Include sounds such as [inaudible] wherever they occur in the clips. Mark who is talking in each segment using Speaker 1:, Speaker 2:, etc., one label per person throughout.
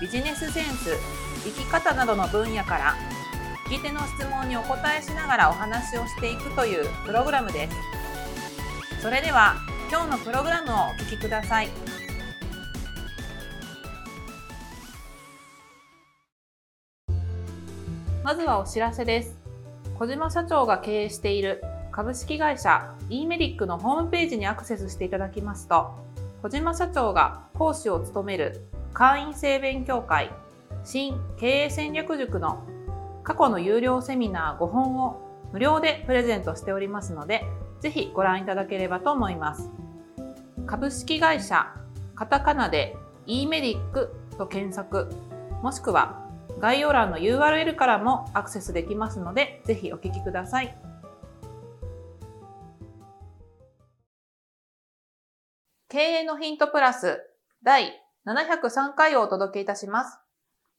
Speaker 1: ビジネスセンス生き方などの分野から聞き手の質問にお答えしながらお話をしていくというプログラムです。それでは今日のプログラムをお聞きください。まずはお知らせです。小島社長が経営している株式会社 e メリックのホームページにアクセスしていただきますと小島社長が講師を務める会員制勉強会新経営戦略塾の過去の有料セミナー5本を無料でプレゼントしておりますので、ぜひご覧いただければと思います。株式会社カタカナで e メディックと検索、もしくは概要欄の URL からもアクセスできますので、ぜひお聞きください。経営のヒントプラス第703回をお届けいたします。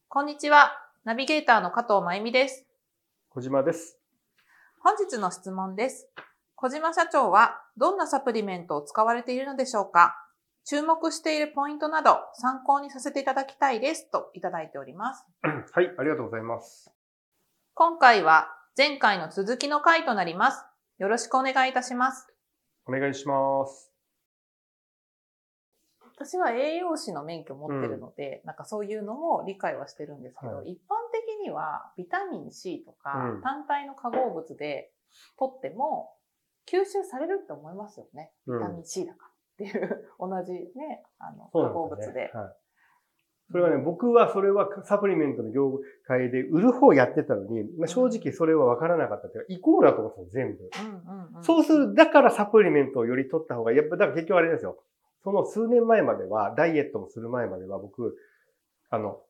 Speaker 1: こんにちは。ナビゲーターの加藤真由美です。
Speaker 2: 小島です。
Speaker 1: 本日の質問です。小島社長はどんなサプリメントを使われているのでしょうか？注目しているポイントなど参考にさせていただきたいですといただいております。[clears throat]
Speaker 2: はい、ありがとうございます。
Speaker 1: 今回は前回の続きの回となります。よろしくお願いいたします。
Speaker 2: お願いします。
Speaker 1: 私は栄養士の免許を持ってるので、うん、なんかそういうのも理解はしてるんですけど、はい、一般的にはビタミン C とか、単体の化合物で取っても吸収されるって思いますよね。ビタミン C だからっていう、同じね、あの、化合物で。でねはい、
Speaker 2: それはね、僕はそれはサプリメントの業界で売る方やってたのに、まあ、正直それは分からなかったっていうか、イコールだと思ってた全部。うんうんうん、そうする、だからサプリメントをより取った方が、やっぱ、だから結局あれですよ。その数年前までは、ダイエットもする前までは僕、あの、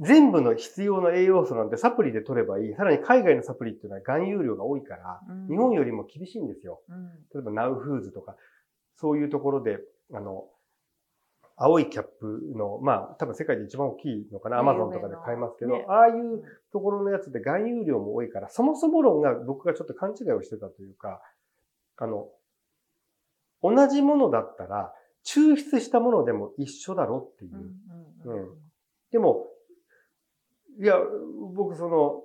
Speaker 2: 全部の必要な栄養素なんてサプリで取ればいい。さらに海外のサプリっていうのは含有量が多いから、うん、日本よりも厳しいんですよ。うん、例えばナウフーズとか、そういうところで、あの、青いキャップの、まあ、多分世界で一番大きいのかな、アマゾンとかで買いますけど、ね、ああいうところのやつで含有量も多いから、そもそも論が僕がちょっと勘違いをしてたというか、あの、同じものだったら、抽出したものでも一緒だろっていう。うん、でも、いや、僕その、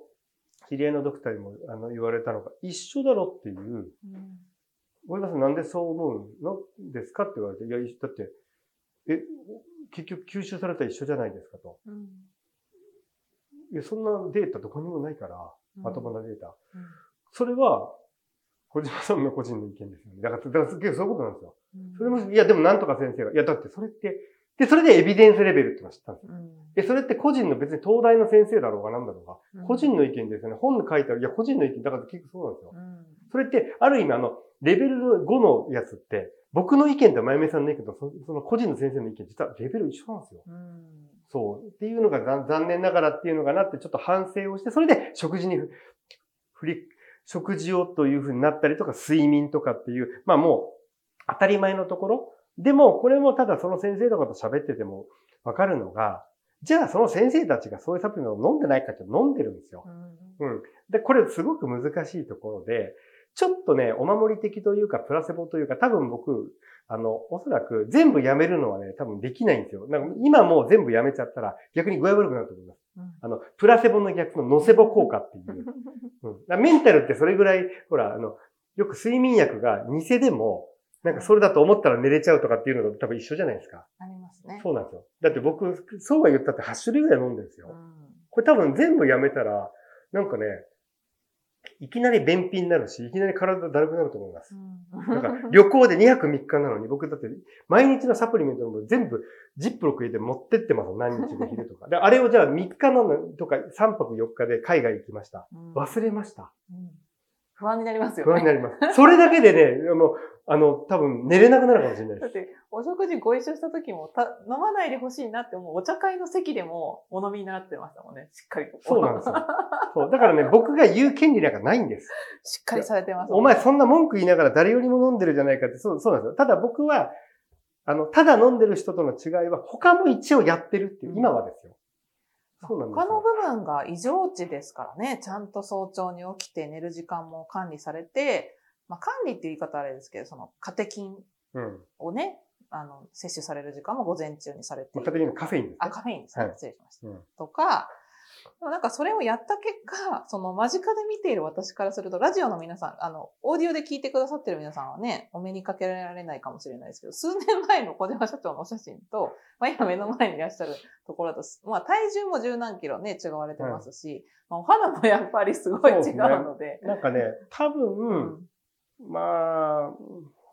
Speaker 2: 知り合いのドクターにもあの言われたのが、一緒だろっていう、うん、森田さんなんでそう思うの？ですか？って言われて、いや、だって、え、結局吸収されたら一緒じゃないですかと。うん、いや、そんなデータどこにもないから、まともなデータ。うん、それは、小島さんの個人の意見ですよね。だから、だから結構そういうことなんですよ。それも、いや、でもなんとか先生が、いや、だってそれって、で、それでエビデンスレベルってのを知ったんですよ。で、それって個人の別に東大の先生だろうがなんだろうが、個人の意見ですよね。本で書いてある、いや、個人の意見、だから結構そうなんですよ。それって、ある意味あの、レベル5のやつって、僕の意見とまゆめさんの意見とその個人の先生の意見、実はレベル一緒なんですよ。そう。っていうのが残念ながらっていうのかなってちょっと反省をして、それで食事に振り、食事をというふうになったりとか、睡眠とかっていう、まあもう、当たり前のところ。でも、これもただその先生とかと喋っててもわかるのが、じゃあその先生たちがそういうサプリメントを飲んでないかって飲んでるんですよ。うん。で、これすごく難しいところで、ちょっとね、お守り的というか、プラセボというか、多分僕、あの、おそらく全部やめるのはね、多分できないんですよ。なんか今もう全部やめちゃったら逆に具合悪くなると思います。うん、あの、プラセボの逆のノセボ効果っていう。うん、メンタルってそれぐらい、ほら、あの、よく睡眠薬が偽でも、なんかそれだと思ったら寝れちゃうとかっていうのと多分一緒じゃないですか。
Speaker 1: ありますね。
Speaker 2: そうなんですよ。だって僕、そうは言ったって8種類ぐらい飲んでるんですよ。うん、これ多分全部やめたら、なんかね、いきなり便秘になるし、いきなり体だるくなると思います。うん、なんか旅行で2泊3日なのに、僕だって毎日のサプリメントの全部ジップロック入れて持ってってます何日も昼とか。で、あれをじゃあ3日なのとか3泊4日で海外行きました。忘れました。
Speaker 1: 不安になりますよ
Speaker 2: ね。不安になります。それだけでね、あの、あの、多分寝れなくなるかもしれないです。
Speaker 1: だって、お食事ご一緒した時もた、飲まないでほしいなって思うお茶会の席でもお飲みになってましたもんね。しっかりと。
Speaker 2: そうなんですよ。そう。だからね、僕が言う権利なんかないんです。
Speaker 1: しっかりされてます、
Speaker 2: ね、お前そんな文句言いながら誰よりも飲んでるじゃないかって、そう、そうなんですよ。ただ僕は、あの、ただ飲んでる人との違いは、他も一応やってるっていう、今はですよ。
Speaker 1: そうなんです他の部分が異常値ですからね、ちゃんと早朝に起きて寝る時間も管理されて、まあ、管理っていう言い方あれですけど、そのカテキンをね、うん、あの、摂取される時間も午前中にされて
Speaker 2: カテキンのカフェインです、ね、
Speaker 1: あ、カフェインですね。はい、失礼しました。うん、とか、なんかそれをやった結果、その間近で見ている私からすると、ラジオの皆さん、あの、オーディオで聞いてくださってる皆さんはね、お目にかけられないかもしれないですけど、数年前の小島社長のお写真と、まあ今目の前にいらっしゃるところだと、まあ体重も十何キロね、違われてますし、うん、まあお肌もやっぱりすごい違うので。
Speaker 2: ね、なんかね、多分、うん、まあ、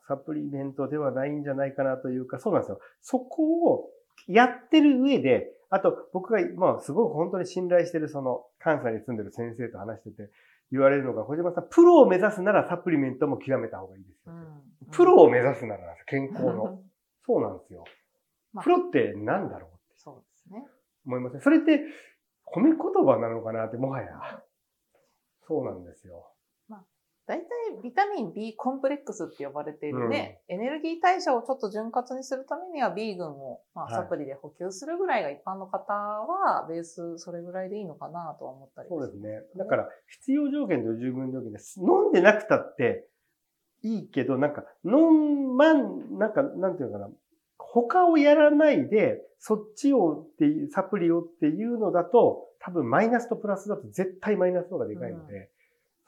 Speaker 2: サプリメントではないんじゃないかなというか、そうなんですよ。そこをやってる上で、あと、僕が、まあ、すごく本当に信頼してる、その、関西に住んでる先生と話してて、言われるのが、小島さん、プロを目指すならサプリメントも極めた方がいいですよ。うん、プロを目指すなら、健康の。[laughs] そうなんですよ。プロって何だろう？って。
Speaker 1: そうですね。
Speaker 2: 思いません？それって、褒め言葉なのかなって、もはや。そうなんですよ。
Speaker 1: 大体ビタミン B コンプレックスって呼ばれているね、うん、エネルギー代謝をちょっと潤滑にするためには B 群を、まあ、サプリで補給するぐらいが一般の方はベースそれぐらいでいいのかなとは思ったり
Speaker 2: そうですね。だから必要条件と十分条件です。飲んでなくたっていいけど、なんか飲まん、なんかなんていうのかな。他をやらないで、そっちをっていう、サプリをっていうのだと、多分マイナスとプラスだと絶対マイナスの方がでかいので、うん、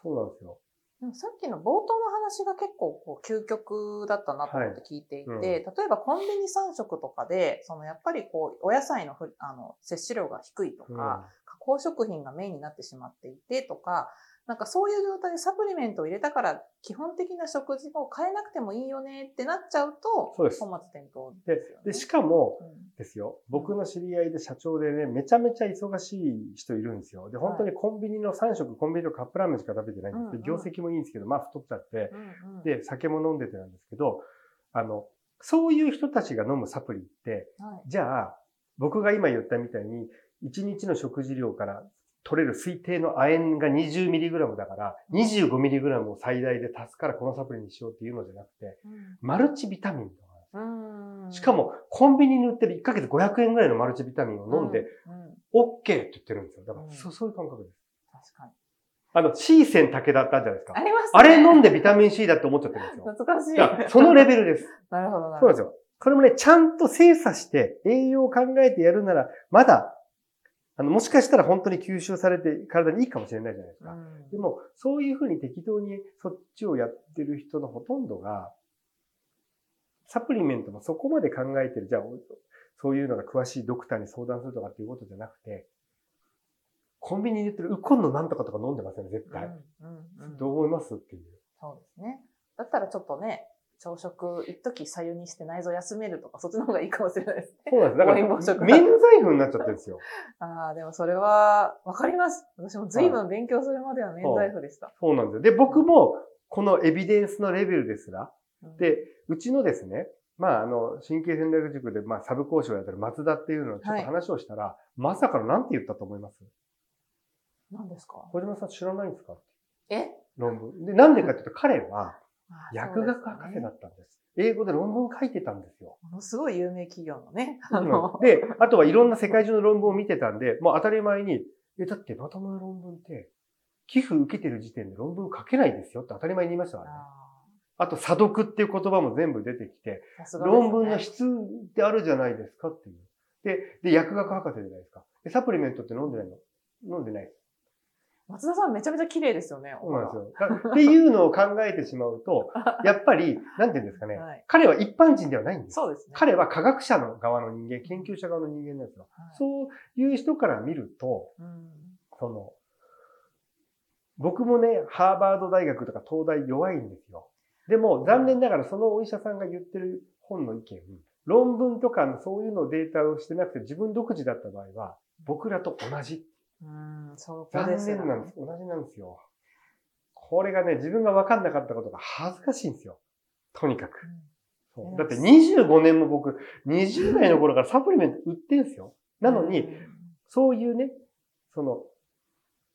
Speaker 2: そうなんですよ。
Speaker 1: さっきの冒頭の話が結構こう究極だったなと思って聞いていて、はいうん、例えばコンビニ3食とかで、そのやっぱりこうお野菜のあの摂取量が低いとか、うん、加工食品がメインになってしまっていてとか、なんかそういう状態でサプリメントを入れたから基本的な食事を変えなくてもいいよねってなっちゃうと、
Speaker 2: そうです。
Speaker 1: 本末転倒
Speaker 2: でね、で、しかも、ですよ、僕の知り合いで社長でね、めちゃめちゃ忙しい人いるんですよ。で、本当にコンビニの3食、コンビニのカップラーメンしか食べてないんです。で、業績もいいんですけど、まあ太っちゃって、で、酒も飲んでてなんですけど、あの、そういう人たちが飲むサプリって、じゃあ、僕が今言ったみたいに、1日の食事量から取れる推定の亜鉛が 20mg だから、25mg を最大で足すからこのサプリにしようっていうのじゃなくて、マルチビタミンとかしかも、コンビニに売ってる1ヶ月500円ぐらいのマルチビタミンを飲んで、OK って言ってるんですよ。だから、そそういう感覚です。確かに。あの、C 線竹だったじゃないですか。
Speaker 1: ありますね。
Speaker 2: あれ飲んでビタミン C だって思っちゃってるんですよ。
Speaker 1: 懐かし
Speaker 2: い。そのレベルです。[laughs]
Speaker 1: なるほど
Speaker 2: なるほど。そうなんですよ。これもね、ちゃんと精査して栄養を考えてやるなら、まだあの、もしかしたら本当に吸収されて体にいいかもしれないじゃないですか。うん、でも、そういうふうに適当にそっちをやってる人のほとんどが、サプリメントもそこまで考えてる、じゃあ、そういうのが詳しいドクターに相談するとかっていうことじゃなくて、コンビニに売ってるウコンのなんとかとか飲んでませんね、絶対。うんうんうん、どう思いますっていう。
Speaker 1: そうですね。だったらちょっとね、朝食、一時左右にして内臓休めるとか、そっちの方がいいかもしれないですね。
Speaker 2: そうなんです。だから、免罪符になっちゃってるんですよ。[laughs]
Speaker 1: ああ、でもそれは、わかります。私も随分勉強するまでは免罪符でした。
Speaker 2: そうなんですよ。で、僕も、このエビデンスのレベルですら、で、うちのですね、まあ、あの、神経戦略塾で、まあ、サブ講師をやってる松田っていうのをちょっと話をしたら、はい、まさかの何て言ったと思います？
Speaker 1: 何ですか？
Speaker 2: 小島さん知らないんですか？
Speaker 1: え？
Speaker 2: 論文。で、なんでかっていうと、彼は、薬学博士だったんです。英語で論文書いてたんですよ。
Speaker 1: ものすごい有名企業のね。
Speaker 2: あので、あとはいろんな世界中の論文を見てたんで、もう当たり前に、え、だってまともな論文って、寄付受けてる時点で論文書けないですよって当たり前に言いましたからね。あと、査読っていう言葉も全部出てきて、ね、論文の質ってあるじゃないですかっていう。で、で、薬学博士じゃないですか。で、サプリメントって飲んでないの？飲んでない。
Speaker 1: 松田さんめちゃめちゃ綺麗ですよね。
Speaker 2: そうなんですよ。っていうのを考えてしまうと、[laughs] やっぱり、なんて言うんですかね、はい、彼は一般人ではないんです。
Speaker 1: そうですね。
Speaker 2: 彼は科学者の側の人間、研究者側の人間なんですよ。はい、そういう人から見ると、うん、その、僕もね、ハーバード大学とか東大弱いんですよ。でも、残念ながらそのお医者さんが言ってる本の意見、論文とかのそういうのデータをしてなくて自分独自だった場合は、僕らと同じ
Speaker 1: うん、そ
Speaker 2: うです、ね、残念なんです。同じなんですよ。これがね、自分が分かんなかったことが恥ずかしいんですよ。とにかく。そうだって25年も僕、20代の頃からサプリメント売ってんすよ。なのに、そういうね、その、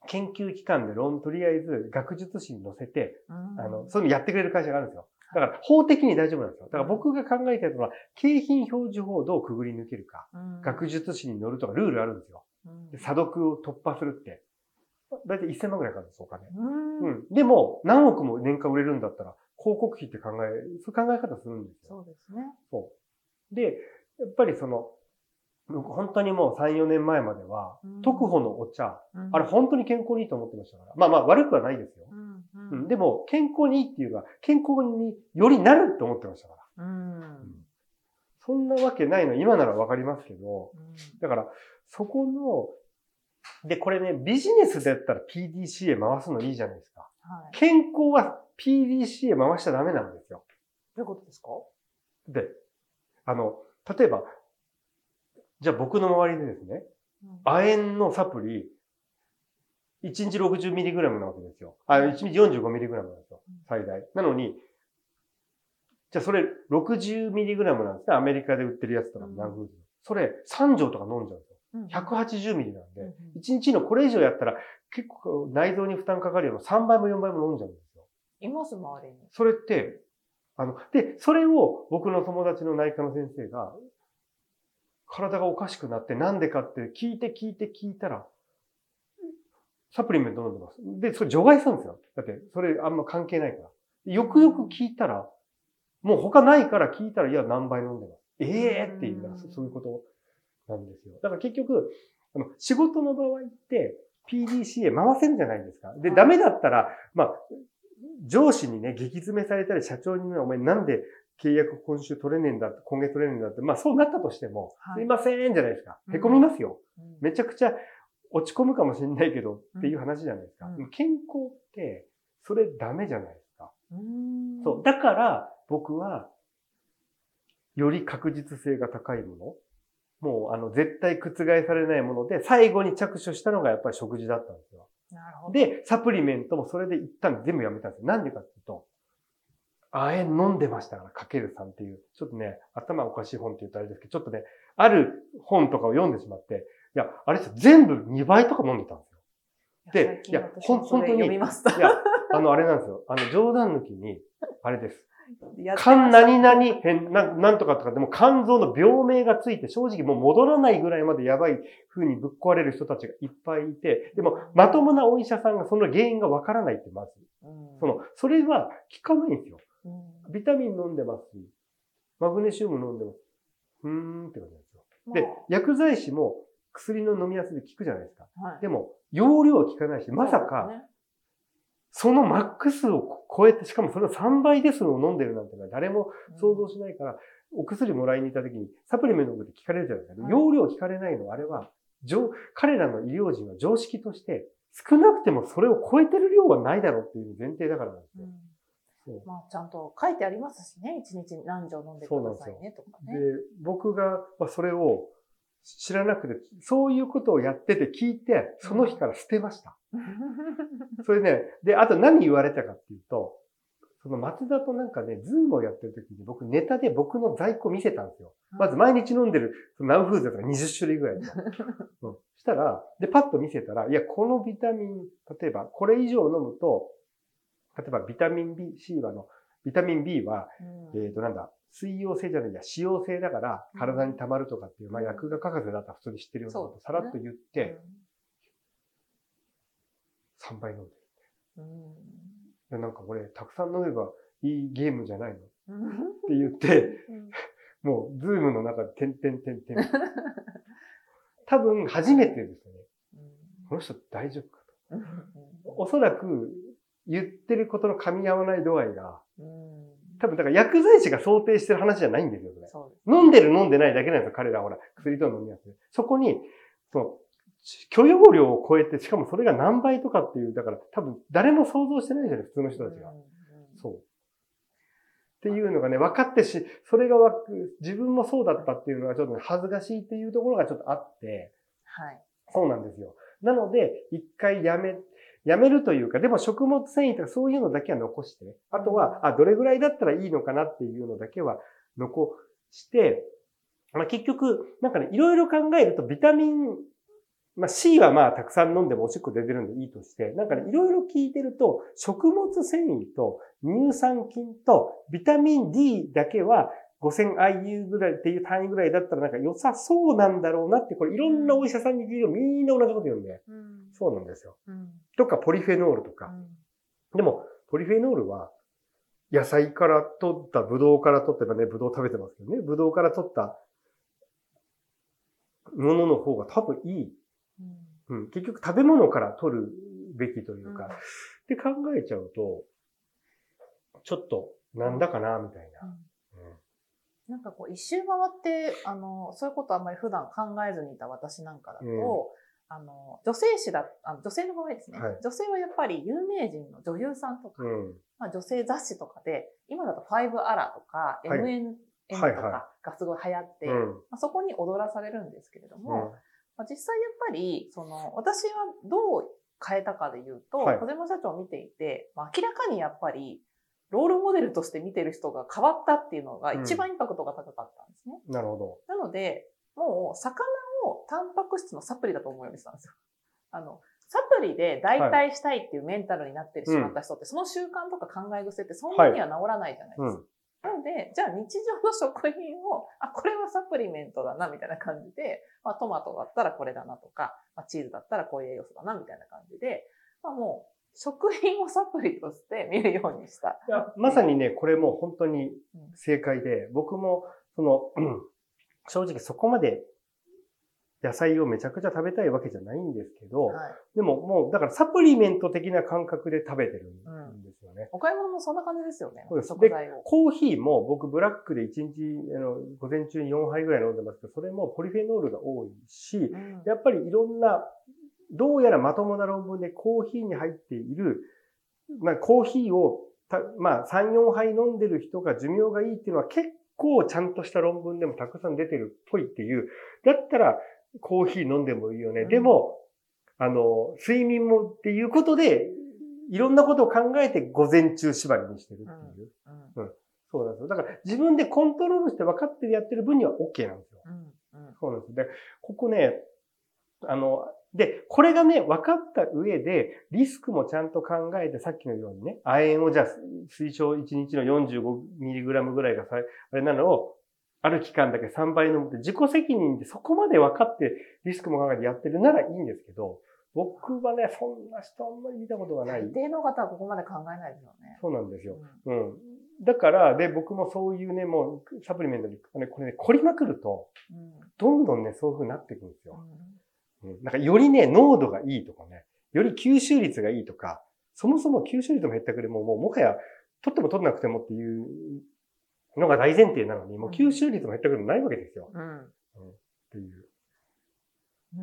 Speaker 2: 研究機関で論、とりあえず学術誌に載せて、あの、そういうのやってくれる会社があるんですよ。だから法的に大丈夫なんですよ。だから僕が考えてるのは、景品表示法をどうくぐり抜けるか、学術誌に載るとかルールあるんですよ。査読を突破するって。だいたい1000万ぐらいかかるんです、お金。うん。でも、何億も年間売れるんだったら、広告費って考え、そういう考え方するんですよ。
Speaker 1: そうですね。
Speaker 2: そう。で、やっぱりその、本当にもう3、4年前までは、特保のお茶、あれ本当に健康にいいと思ってましたから。まあまあ悪くはないですよ。うん、でも、健康にいいっていうのは、健康によりなると思ってましたから。うん、そんなわけないの、今ならわかりますけど、だから、そこの、で、これね、ビジネスだったら PDCA 回すのいいじゃないですか。はい、健康は PDCA 回しちゃダメなんですよ。
Speaker 1: どういうことですか？
Speaker 2: で、あの、例えば、じゃあ僕の周りでですね、亜鉛のサプリ、1日 60mg なわけですよ。あ、1日 45mg なんですよ。最大。なのに、じゃあそれ 60mg なんですね。アメリカで売ってるやつとか、ナンフーズ。それ3錠とか飲んじゃうんですよ。180ミリなんで、1日のこれ以上やったら結構内臓に負担かかるような3倍も4倍も飲んじゃうんですよ。
Speaker 1: います周りに。
Speaker 2: それって、あの、で、それを僕の友達の内科の先生が、体がおかしくなってなんでかって聞いて聞いて聞いたら、サプリメント飲んでます。で、それ除外するんですよ。だって、それあんま関係ないから。よくよく聞いたら、もう他ないから聞いたら、いや、何杯飲んでます。ええー、っていうそういうことなんですよ。だから結局、あの、仕事の場合って、PDCA 回せるじゃないですか。で、ダメだったら、まあ、上司にね、激詰めされたり、社長にね、お前なんで契約今週取れねえんだ、今月取れねえんだって、まあそうなったとしても、はい、すいませんじゃないですか。へこみますよ。うん、めちゃくちゃ落ち込むかもしれないけどっていう話じゃないですか。うん、健康って、それダメじゃないですか。そう。だから、僕は、より確実性が高いもの、もう、あの、絶対覆されないもので、最後に着手したのがやっぱり食事だったんですよ。なるほど。で、サプリメントもそれで一旦全部やめたんですよ。なんでかっていうと、あえ飲んでましたから、かけるさんっていう、ちょっとね、頭おかしい本って言うとあれですけど、ちょっとね、ある本とかを読んでしまって、いや、あれですよ、全部2倍とか飲んでたんですよ。で、いや、ほん、本当に、いや、あの、あれなんですよ。あの、冗談抜きに、あれです。肝何々変な、なんとかとかでも肝臓の病名がついて正直もう戻らないぐらいまでやばい風にぶっ壊れる人たちがいっぱいいて、でもまともなお医者さんがその原因がわからないってまず。その、それは効かないんですよ。ビタミン飲んでます。マグネシウム飲んでます。うーんってことなんですよ。で、薬剤師も薬の飲みやすいで効くじゃないですか。はい、でも、容量は効かないし、まさか、そのマックスを超えて、しかもそれを3倍ですを飲んでるなんてのは誰も想像しないから、お薬もらいに行った時にサプリメントって聞かれるじゃないですか。容量聞かれないのは、あれは、彼らの医療人は常識として、少なくてもそれを超えてる量はないだろうっていう前提だからなんですよ。
Speaker 1: うん、まあ、ちゃんと書いてありますしね。1日何錠飲んでくださいねとかね。
Speaker 2: で、僕がそれを知らなくて、そういうことをやってて聞いて、その日から捨てました。[laughs] それね、で、あと何言われたかっていうと、その松田となんかね、ズームをやってる時に僕ネタで僕の在庫見せたんですよ。まず毎日飲んでる NOW Foods とか20種類ぐらい。[laughs] うん、したら、で、パッと見せたら、いや、このビタミン、例えばこれ以上飲むと、例えばビタミン B、C はの、ビタミン B は、うん、えっ、ー、となんだ、水溶性じゃないや、脂溶性だから体に溜まるとかっていう、まあ薬が書かずだったら普通に知ってるようなことさらっと言って、3倍飲んでる。うん、なんかこれ、たくさん飲めばいいゲームじゃないの [laughs] って言って、もう、ズームの中で点々点々。[laughs] 多分、初めてですね。この人大丈夫かと。おそらく、言ってることの噛み合わない度合いが、多分、だから薬剤師が想定してる話じゃないんですよ、それ。飲んでる飲んでないだけなんですよ、彼らほら。薬と飲みやすい。そこに、その、許容量を超えて、しかもそれが何倍とかっていう、だから多分誰も想像してないじゃない、普通の人たちが。そう。っていうのがね、分かってし、それがわ自分もそうだったっていうのがちょっと、ね、恥ずかしいっていうところがちょっとあって。はい。そうなんですよ。なので、一回やめ、やめるというか、でも食物繊維とかそういうのだけは残して、あとは、あ、どれぐらいだったらいいのかなっていうのだけは残して、まあ、結局、なんかね、いろいろ考えるとビタミン、まあ、C はまあたくさん飲んでもおしっこ出てるんでいいとして、なんかね、いろいろ聞いてると、食物繊維と乳酸菌とビタミン D だけは 5000IU ぐらいっていう単位ぐらいだったらなんか良さそうなんだろうなって、これいろんなお医者さんに聞いてみんな同じこと言うんで、うん、そうなんですよ。うん、とか、ポリフェノールとか。うん、でも、ポリフェノールは、野菜から取った、ブドウから取った、ね、ブドウ食べてますけどね、ブドウから取ったものの方が多分いい。うん、結局食べ物から取るべきというか、って考えちゃうと、ちょっとなんだかな、みたいな。
Speaker 1: なんかこう一周回って、あの、そういうことあんまり普段考えずにいた私なんかだと、うん、あの、女性誌だ、あの女性の場合ですね、はい、女性はやっぱり有名人の女優さんとか、うん、まあ、女性雑誌とかで、今だとファイブアラとか、はい、MN とかがすごい流行って、はいはい、まあ、そこに踊らされるんですけれども、うん、まあ、実際やっぱり、その、私はどう変えたかで言うと、小島社長を見ていて、まあ、明らかにやっぱり、ロールモデルとして見てる人が変わったっていうのが一番インパクトが高かったんですね。
Speaker 2: うん、なるほど。
Speaker 1: なので、もう魚をタンパク質のサプリだと思うようにしたんですよ。[laughs] あの、サプリで代替したいっていうメンタルになってしまった人って、はい、その習慣とか考え癖ってそんなには治らないじゃないですか。はいうんなので、じゃあ日常の食品を、あ、これはサプリメントだな、みたいな感じで、まあトマトだったらこれだなとか、まあチーズだったらこういう栄養素だな、みたいな感じで、まあもう食品をサプリとして見るようにした。
Speaker 2: いや、まさにね、これも本当に正解で、僕も、その、[clears throat] 正直そこまで野菜をめちゃくちゃ食べたいわけじゃないんですけど、はい、でももう、だからサプリメント的な感覚で食べてるんですよね。
Speaker 1: うん、お買い物もそんな感じですよね。
Speaker 2: そうです。で、コーヒーも僕ブラックで1日、あの、午前中に4杯ぐらい飲んでますけど、それもポリフェノールが多いし、うん、やっぱりいろんなどうやらまともな論文でコーヒーに入っている、まあ、コーヒーをまあ、3、4杯飲んでる人が寿命がいいっていうのは結構ちゃんとした論文でもたくさん出てるっぽいっていう。だったら、コーヒー飲んでもいいよね。うん、でも、あの、睡眠もっていうことで、いろんなことを考えて午前中縛りにしてるっていう。うん、うん、そうなんですよ。だから自分でコントロールして分かってやってる分には OK なんですよ。うん、そうなんです。で、ここね、あの、で、これがね、分かった上で、リスクもちゃんと考えて、さっきのようにね、亜鉛をじゃあ、推奨1日の 45mg ぐらいがさ、あれなのを、ある期間だけ3倍飲むって自己責任でそこまで分かってリスクも考えてやってるならいいんですけど、僕はね、そんな人あんまり見たことがない。
Speaker 1: 一定の方はここまで考えないですよね。
Speaker 2: そうなんですよ。うん。うん、だから、で、僕もそういうね、もう、サプリメントに、これね、凝りまくると、どんどんね、そういう風になっていくんですよ。うんなんかよりね、濃度がいいとかね、より吸収率がいいとか、そもそも吸収率も減ったくれも、もうもはや、取っても取らなくてもっていうのが大前提なのに、もう吸収率も減ったくれもないわけですよ。うん。うん、っていう。
Speaker 1: うん。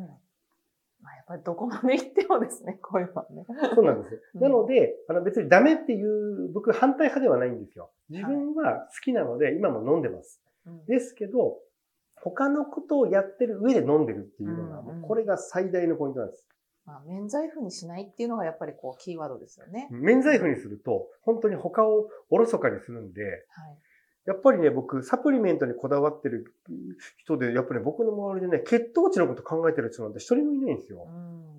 Speaker 1: まあ、やっぱりどこまで行ってもですね、こういうのはね。
Speaker 2: そうなんです。なので、あの別にダメっていう、僕反対派ではないんですよ。自分は好きなので、今も飲んでます。ですけど、他のことをやってる上で飲んでるっていうのが、うんうん、これが最大のポイントなんです。
Speaker 1: まあ、免罪符にしないっていうのがやっぱりこうキーワードですよね。
Speaker 2: 免罪符にすると、本当に他をおろそかにするんで、はい、やっぱりね、僕、サプリメントにこだわってる人で、やっぱり、ね、僕の周りでね、血糖値のこと考えてる人なんて一人もいないんですよ。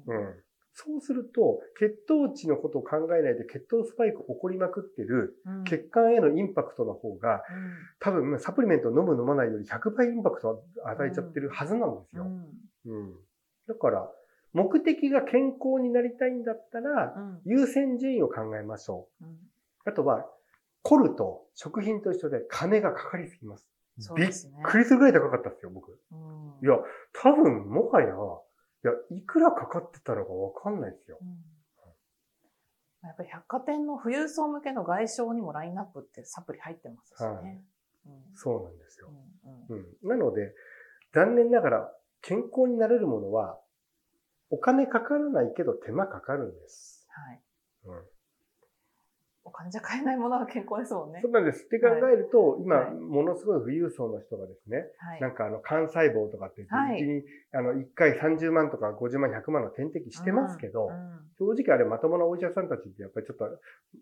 Speaker 2: うん、うんそうすると、血糖値のことを考えないで血糖スパイク起こりまくってる、血管へのインパクトの方が、多分サプリメントを飲む飲まないより100倍インパクトを与えちゃってるはずなんですよ。うん。だから、目的が健康になりたいんだったら、優先順位を考えましょう。あとは、凝ると食品と一緒で金がかかりすぎます。びっくりするぐらい高かったですよ、僕。いや、多分、もはや、いや、いくらかかってたのかわかんないですよ。うん
Speaker 1: やっぱり百貨店の富裕層向けの外商にもラインナップってサプリ入ってますしね。はい、
Speaker 2: うん、そうなんですよ、うん、うん、なので、残念ながら健康になれるものはお金かからないけど手間かかるんです。はい。うん、
Speaker 1: お金じゃ買えないものが健康ですもんね。
Speaker 2: そうなんです。って考えると、はい、今、
Speaker 1: はい、
Speaker 2: ものすごい富裕層の人がですね、
Speaker 1: はい、
Speaker 2: なんかあの、幹細胞とかってうちに、あの、1回30万とか50万、100万の点滴してますけど、うんうん、正直あれまともなお医者さんたちってやっぱりちょっと、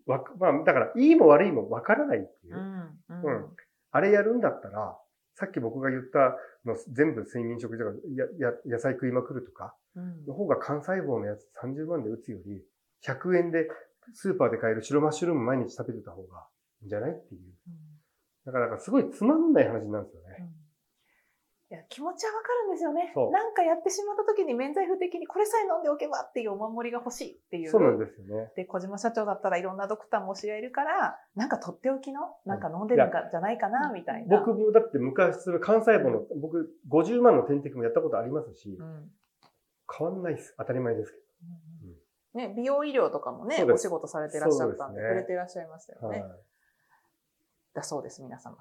Speaker 2: わまあ、だから、いいも悪いもわからないっていう。うん、うん、あれやるんだったら、さっき僕が言ったの全部睡眠食事とかやや野菜食いまくるとか、の方が幹細胞のやつ30万で打つより、100円でスーパーで買える白マッシュルーム毎日食べてた方がいいんじゃないっていう。だからすごいつまんない話なんですよね。
Speaker 1: いや気持ちはわかるんですよね。なんかやってしまった時に免罪符的にこれさえ飲んでおけばっていうお守りが欲しいっていう。
Speaker 2: そうなんですよね。
Speaker 1: で、小島社長だったらいろんなドクターも知り合えるから、なんかとっておきの、なんか飲んでるんじゃないかな、みたいな。
Speaker 2: 僕もだって昔する幹細胞の、僕50万の点滴もやったことありますし、うん、変わんないです。当たり前ですけど。
Speaker 1: うん、ね、美容医療とかもね、お仕事されてらっしゃったんで、触れていらっしゃいましたよね。はい。だそうです、皆様。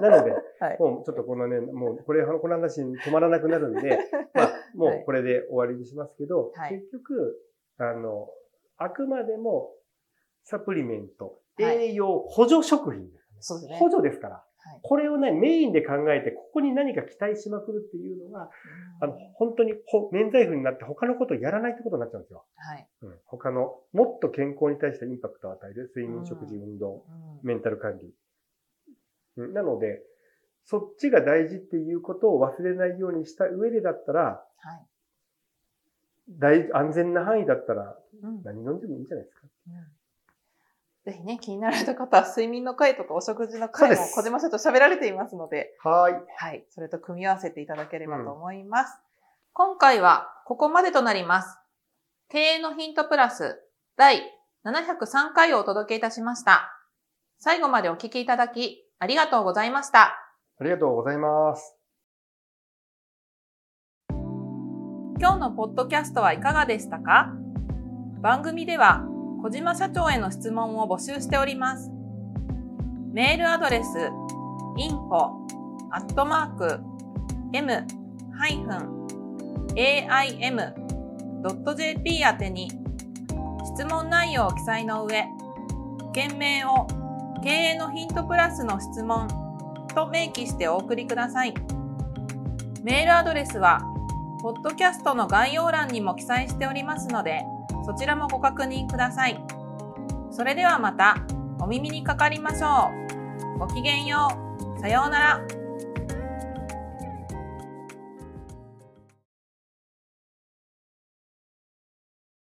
Speaker 2: なので、[laughs] はい、もうちょっとこのね、もうこれ、この話に止まらなくなるんで、[laughs] まあ、もうこれで終わりにしますけど、はい、結局、あの、あくまでもサプリメント、栄養補助食品です、ね、
Speaker 1: そうですね。
Speaker 2: 補助ですから。これをね、メインで考えて、ここに何か期待しまくるっていうのは、あの、本当に免罪符になって他のことをやらないってことになっちゃうんですよ。
Speaker 1: はい。
Speaker 2: うん、他の、もっと健康に対してインパクトを与える、睡眠、食事、運動、メンタル管理。うん、なので、そっちが大事っていうことを忘れないようにした上でだったら、はい。大、安全な範囲だったら、何飲んでもいいんじゃないですか。うん
Speaker 1: ぜひね、気になられた方は、睡眠の回とかお食事の回も小島社長喋られていますので、
Speaker 2: はい。
Speaker 1: はい。それと組み合わせていただければと思います。うん、今回はここまでとなります。経営のヒントプラス第703回をお届けいたしました。最後までお聞きいただき、ありがとうございました。
Speaker 2: ありがとうございます。
Speaker 1: 今日のポッドキャストはいかがでしたか？番組では小島社長への質問を募集しております。メールアドレス info.m-aim.jp 宛てに質問内容を記載の上、件名を経営のヒントプラスの質問と明記してお送りください。メールアドレスは、ポッドキャストの概要欄にも記載しておりますので、そちらもご確認ください。それではまたお耳にかかりましょう。ごきげんよう。さようなら。